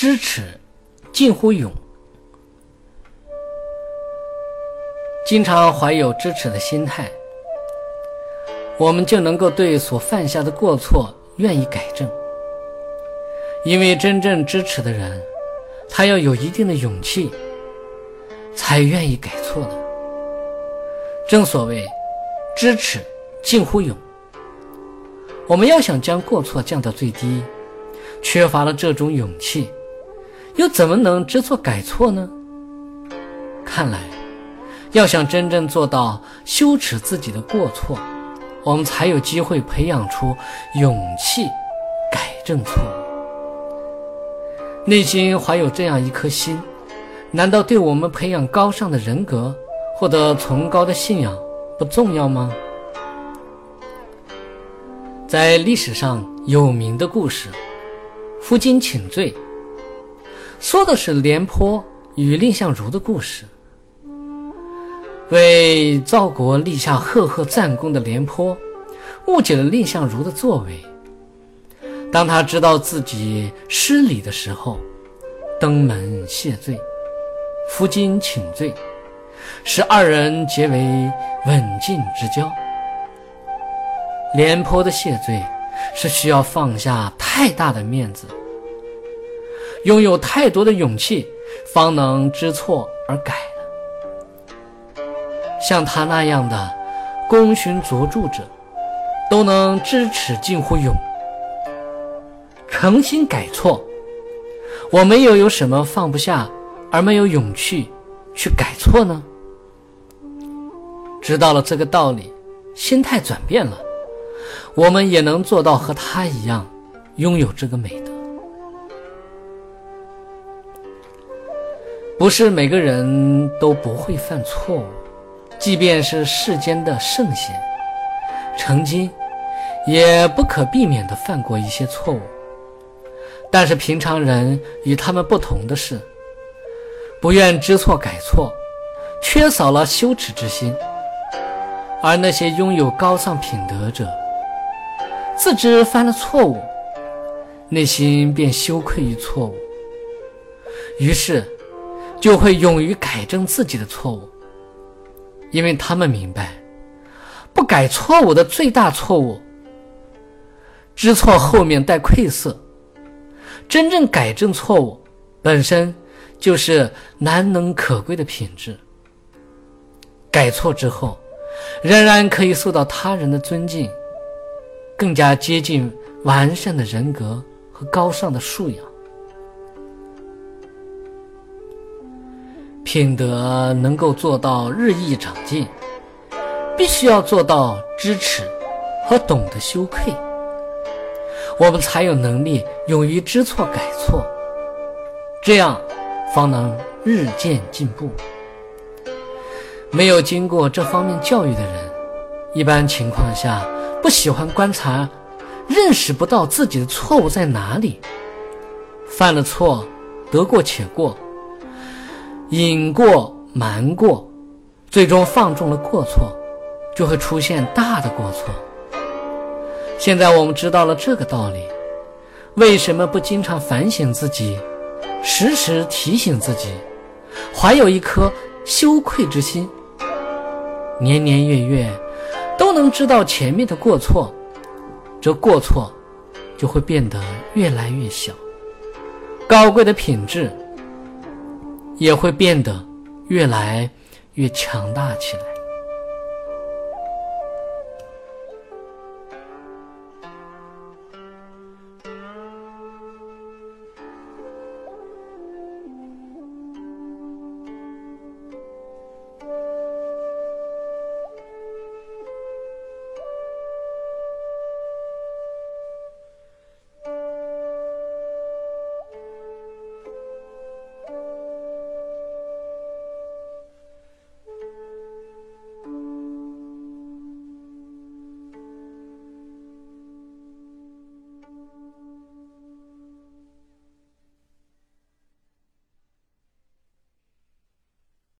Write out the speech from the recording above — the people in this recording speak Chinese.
知耻近乎勇。经常怀有知耻的心态，我们就能够对所犯下的过错愿意改正。因为真正知耻的人，他要有一定的勇气，才愿意改错的。正所谓“知耻近乎勇”，我们要想将过错降到最低，缺乏了这种勇气，又怎么能知错改错呢？看来。要想真正做到羞耻自己的过错，我们才有机会培养出勇气改正错误。内心怀有这样一颗心，难道对我们培养高尚的人格、获得崇高的信仰不重要吗？在历史上有名的故事《负荆请罪》，说的是廉颇与蔺相如的故事。为赵国立下赫赫战功的廉颇，误解了蔺相如的作为。当他知道自己失礼的时候，登门谢罪，负荆请罪，使二人结为刎颈之交。廉颇的谢罪是需要放下太大的面子，拥有太多的勇气，方能知错而改。像他那样的功勋卓著者，都能知耻近乎勇，诚心改错。我们又有什么放不下而没有勇气去改错呢？知道了这个道理，心态转变了，我们也能做到和他一样，拥有这个美德。是每个人都不会犯错误。即便是世间的圣贤，曾经也不可避免地犯过一些错误。但是平常人与他们不同的是，不愿知错改错，缺少了羞耻之心；而那些拥有高尚品德者，自知犯了错误，内心便羞愧于错误，于是就会勇于改正自己的错误。因为他们明白，不改错误的最大错误，知错后面带愧色。真正改正错误，本身就是难能可贵的品质。改错之后，仍然可以受到他人的尊敬，更加接近完善的人格和高尚的素养。品德能够做到日益长进，必须要做到知耻和懂得羞愧，我们才有能力勇于知错改错，这样方能日渐进步。没有经过这方面教育的人，一般情况下不喜欢观察，认识不到自己的错误在哪里，犯了错得过且过。隐过瞒过，最终放纵了过错，就会出现大的过错。现在我们知道了这个道理，为什么不经常反省自己，时时提醒自己，怀有一颗羞愧之心？年年月月都能知道前面的过错，这过错就会变得越来越小，高贵的品质。也会变得越来越强大起来。